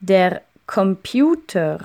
Der Computer.